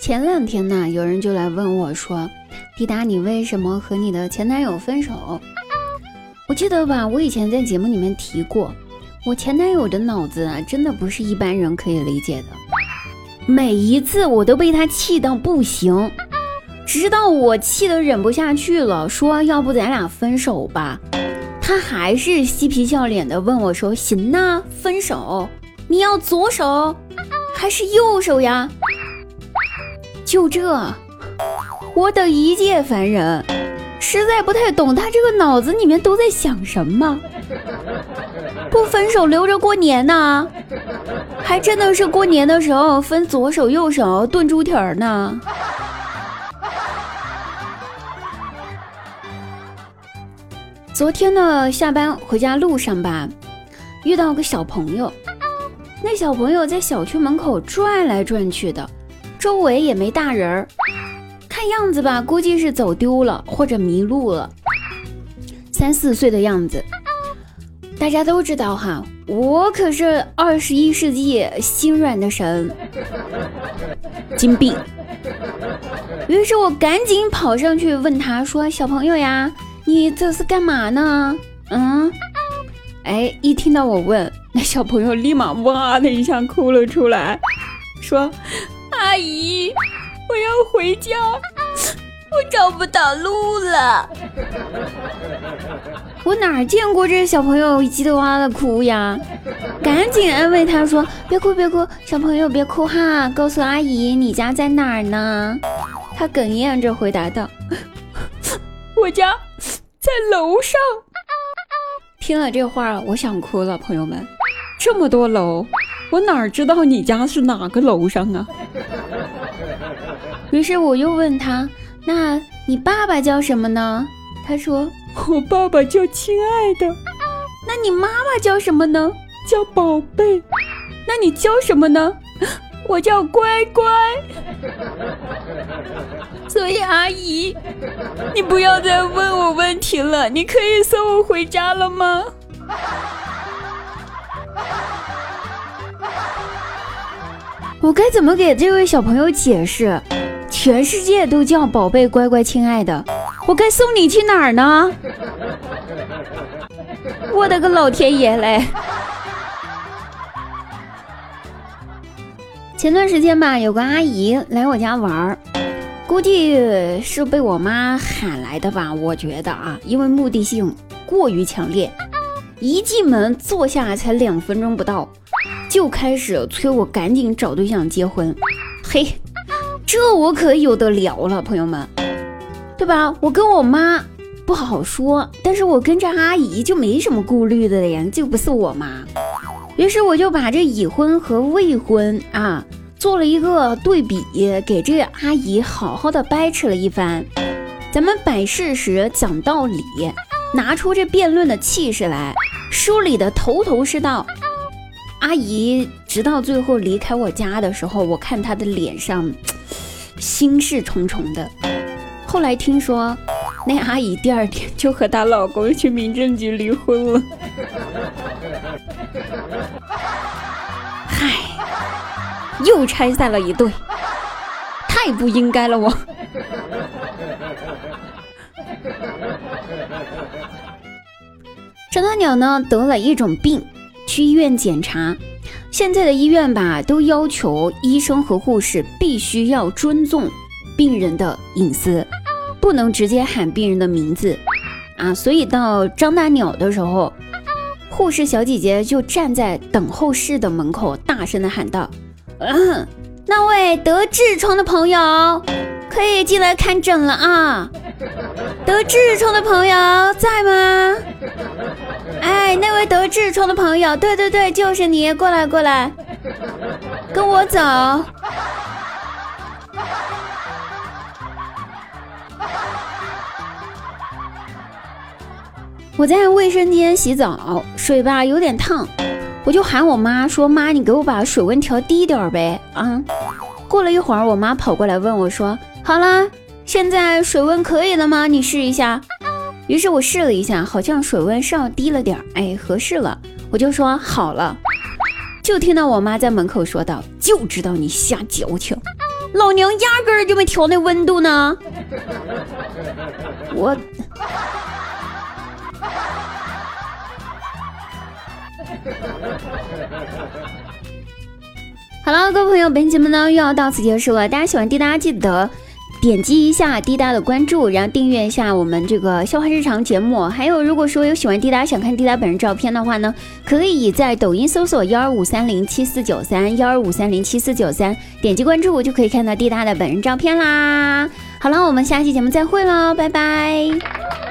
前两天呢，有人就来问我说：“滴答，你为什么和你的前男友分手？”我记得吧，我以前在节目里面提过，我前男友的脑子啊，真的不是一般人可以理解的。每一次我都被他气到不行，直到我气得忍不下去了，说要不咱俩分手吧，他还是嬉皮笑脸的问我说：“行呐，分手，你要左手还是右手呀？”就这，我等一介凡人，实在不太懂他这个脑子里面都在想什么。不分手留着过年呢，还真的是过年的时候分左手右手炖猪蹄儿呢。昨天呢，下班回家路上吧，遇到个小朋友，那小朋友在小区门口转来转去的。周围也没大人儿，看样子吧，估计是走丢了或者迷路了。三四岁的样子，大家都知道哈，我可是二十一世纪心软的神，金币。于是我赶紧跑上去问他说：“小朋友呀，你这是干嘛呢？”嗯，哎，一听到我问，那小朋友立马哇的一下哭了出来，说。阿姨，我要回家，我找不到路了。我哪见过这小朋友叽里哇啦的哭呀？赶紧安慰他说：“别哭别哭，小朋友别哭哈，告诉阿姨你家在哪儿呢？”他哽咽着回答道：“ 我家在楼上。”听了这话，我想哭了。朋友们，这么多楼，我哪知道你家是哪个楼上啊？于是我又问他：“那你爸爸叫什么呢？”他说：“我爸爸叫亲爱的。”那你妈妈叫什么呢？叫宝贝。那你叫什么呢？我叫乖乖。所以阿姨，你不要再问我问题了，你可以送我回家了吗？我该怎么给这位小朋友解释？全世界都叫宝贝、乖乖、亲爱的，我该送你去哪儿呢？我的个老天爷嘞！前段时间吧，有个阿姨来我家玩儿，估计是被我妈喊来的吧。我觉得啊，因为目的性过于强烈，一进门坐下才两分钟不到，就开始催我赶紧找对象结婚。嘿。这我可有的聊了，朋友们，对吧？我跟我妈不好说，但是我跟这阿姨就没什么顾虑的呀，就不是我妈。于是我就把这已婚和未婚啊做了一个对比，给这阿姨好好的掰扯了一番。咱们摆事实讲道理，拿出这辩论的气势来，梳理的头头是道。阿姨直到最后离开我家的时候，我看她的脸上。心事重重的。后来听说，那阿姨第二天就和她老公去民政局离婚了。嗨，又拆散了一对，太不应该了我。张大鸟呢得了一种病，去医院检查。现在的医院吧，都要求医生和护士必须要尊重病人的隐私，不能直接喊病人的名字啊。所以到张大鸟的时候，护士小姐姐就站在等候室的门口，大声的喊道：“嗯，那位得痔疮的朋友可以进来看诊了啊！得痔疮的朋友在吗？”哎，那位得痔疮的朋友，对对对，就是你，过来过来，跟我走。我在卫生间洗澡，水吧有点烫，我就喊我妈说：“妈，你给我把水温调低点呗。”啊，过了一会儿，我妈跑过来问我说：“好啦，现在水温可以了吗？你试一下。”于是我试了一下，好像水温稍低了点儿，哎，合适了，我就说好了。就听到我妈在门口说道：“就知道你瞎矫情，老娘压根儿就没调那温度呢。我。好了，各位朋友，本期节目呢又要到此结束了。大家喜欢滴答，记得点击一下滴答的关注，然后订阅一下我们这个笑话日常节目。还有，如果说有喜欢滴答，想看滴答本人照片的话呢，可以在抖音搜索幺二五三零七四九三幺二五三零七四九三，点击关注就可以看到滴答的本人照片啦。好了，我们下期节目再会喽，拜拜。